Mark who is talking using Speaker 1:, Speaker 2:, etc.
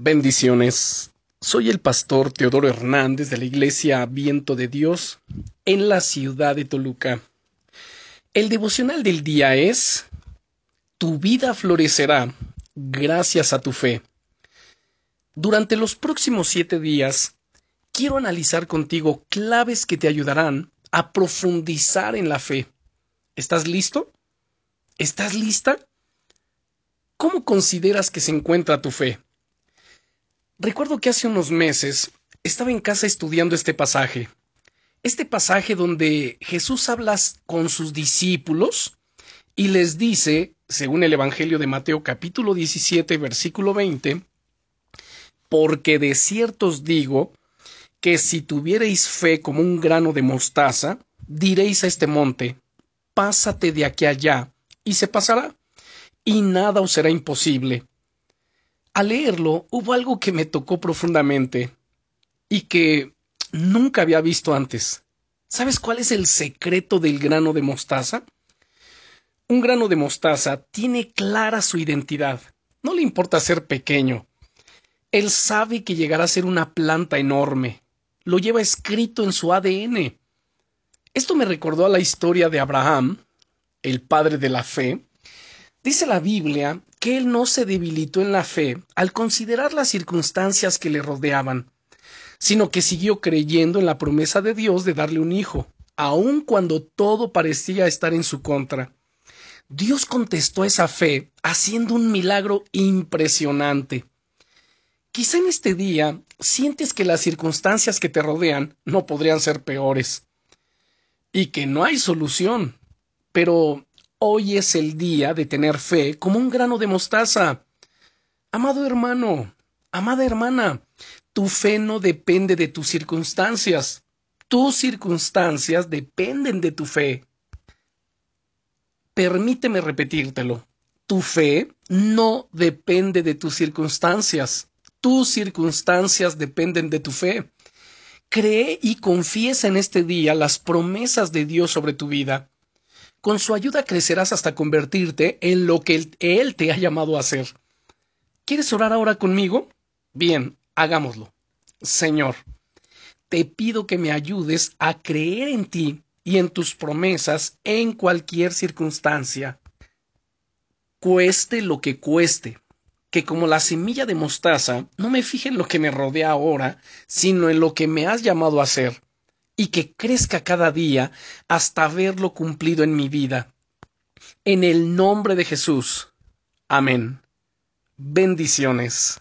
Speaker 1: Bendiciones. Soy el pastor Teodoro Hernández de la Iglesia Viento de Dios en la ciudad de Toluca. El devocional del día es Tu vida florecerá gracias a tu fe. Durante los próximos siete días quiero analizar contigo claves que te ayudarán a profundizar en la fe. ¿Estás listo? ¿Estás lista? ¿Cómo consideras que se encuentra tu fe? Recuerdo que hace unos meses estaba en casa estudiando este pasaje. Este pasaje donde Jesús habla con sus discípulos y les dice, según el Evangelio de Mateo capítulo 17 versículo 20, porque de cierto os digo que si tuviereis fe como un grano de mostaza, diréis a este monte, pásate de aquí allá, y se pasará, y nada os será imposible. Al leerlo hubo algo que me tocó profundamente y que nunca había visto antes. ¿Sabes cuál es el secreto del grano de mostaza? Un grano de mostaza tiene clara su identidad. No le importa ser pequeño. Él sabe que llegará a ser una planta enorme. Lo lleva escrito en su ADN. Esto me recordó a la historia de Abraham, el padre de la fe. Dice la Biblia que él no se debilitó en la fe al considerar las circunstancias que le rodeaban, sino que siguió creyendo en la promesa de Dios de darle un hijo, aun cuando todo parecía estar en su contra. Dios contestó esa fe haciendo un milagro impresionante. Quizá en este día sientes que las circunstancias que te rodean no podrían ser peores y que no hay solución. Pero Hoy es el día de tener fe como un grano de mostaza. Amado hermano, amada hermana, tu fe no depende de tus circunstancias. Tus circunstancias dependen de tu fe. Permíteme repetírtelo. Tu fe no depende de tus circunstancias. Tus circunstancias dependen de tu fe. Cree y confiesa en este día las promesas de Dios sobre tu vida. Con su ayuda crecerás hasta convertirte en lo que Él te ha llamado a ser. ¿Quieres orar ahora conmigo? Bien, hagámoslo. Señor, te pido que me ayudes a creer en ti y en tus promesas en cualquier circunstancia. Cueste lo que cueste, que como la semilla de mostaza no me fije en lo que me rodea ahora, sino en lo que me has llamado a ser y que crezca cada día hasta verlo cumplido en mi vida. En el nombre de Jesús. Amén. Bendiciones.